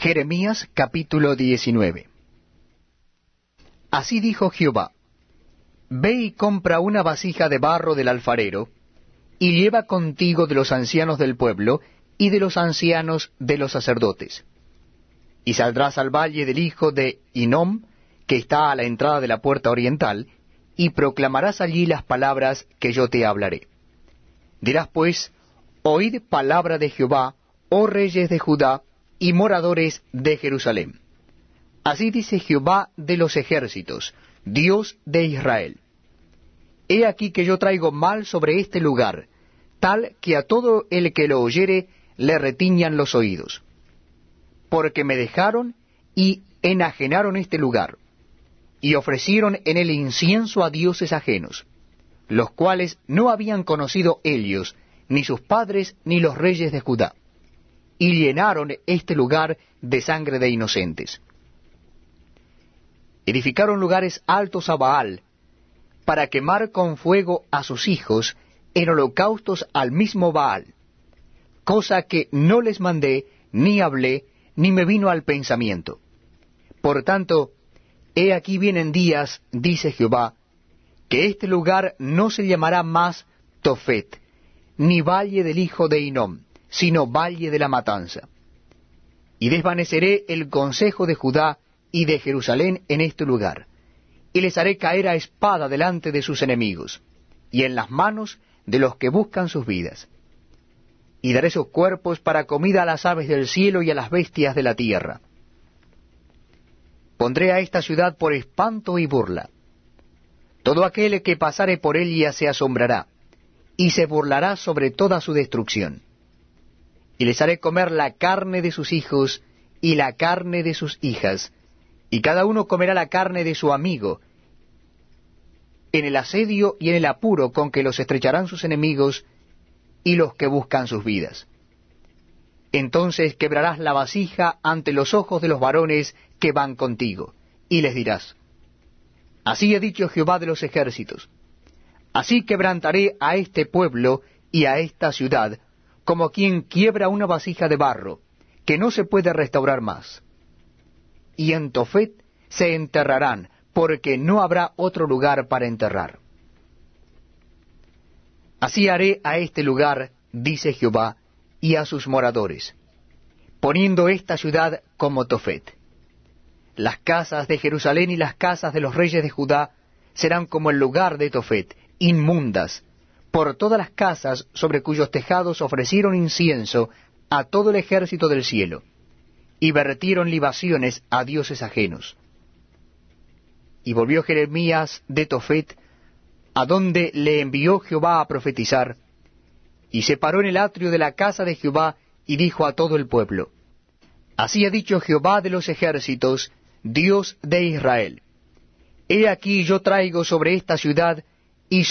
Jeremías capítulo 19 Así dijo Jehová, Ve y compra una vasija de barro del alfarero, y lleva contigo de los ancianos del pueblo y de los ancianos de los sacerdotes. Y saldrás al valle del hijo de Inom, que está a la entrada de la puerta oriental, y proclamarás allí las palabras que yo te hablaré. Dirás pues, Oíd palabra de Jehová, oh reyes de Judá y moradores de Jerusalén. Así dice Jehová de los ejércitos, Dios de Israel. He aquí que yo traigo mal sobre este lugar, tal que a todo el que lo oyere le retiñan los oídos. Porque me dejaron y enajenaron este lugar, y ofrecieron en el incienso a dioses ajenos, los cuales no habían conocido ellos, ni sus padres, ni los reyes de Judá, y llenaron este lugar de sangre de inocentes edificaron lugares altos a Baal, para quemar con fuego a sus hijos en holocaustos al mismo Baal, cosa que no les mandé, ni hablé, ni me vino al pensamiento. Por tanto, he aquí vienen días, dice Jehová, que este lugar no se llamará más Tofet, ni valle del hijo de Inom, sino valle de la matanza. Y desvaneceré el consejo de Judá y de Jerusalén en este lugar, y les haré caer a espada delante de sus enemigos, y en las manos de los que buscan sus vidas. Y daré sus cuerpos para comida a las aves del cielo y a las bestias de la tierra. Pondré a esta ciudad por espanto y burla. Todo aquel que pasare por ella se asombrará, y se burlará sobre toda su destrucción. Y les haré comer la carne de sus hijos y la carne de sus hijas, y cada uno comerá la carne de su amigo, en el asedio y en el apuro con que los estrecharán sus enemigos y los que buscan sus vidas. Entonces quebrarás la vasija ante los ojos de los varones que van contigo, y les dirás, Así ha dicho Jehová de los ejércitos, así quebrantaré a este pueblo y a esta ciudad, como quien quiebra una vasija de barro, que no se puede restaurar más y en Tofet se enterrarán, porque no habrá otro lugar para enterrar. Así haré a este lugar, dice Jehová, y a sus moradores, poniendo esta ciudad como Tofet. Las casas de Jerusalén y las casas de los reyes de Judá serán como el lugar de Tofet, inmundas, por todas las casas sobre cuyos tejados ofrecieron incienso a todo el ejército del cielo y vertieron libaciones a dioses ajenos. Y volvió Jeremías de Tofet, a donde le envió Jehová a profetizar, y se paró en el atrio de la casa de Jehová, y dijo a todo el pueblo, Así ha dicho Jehová de los ejércitos, Dios de Israel, He aquí yo traigo sobre esta ciudad y sobre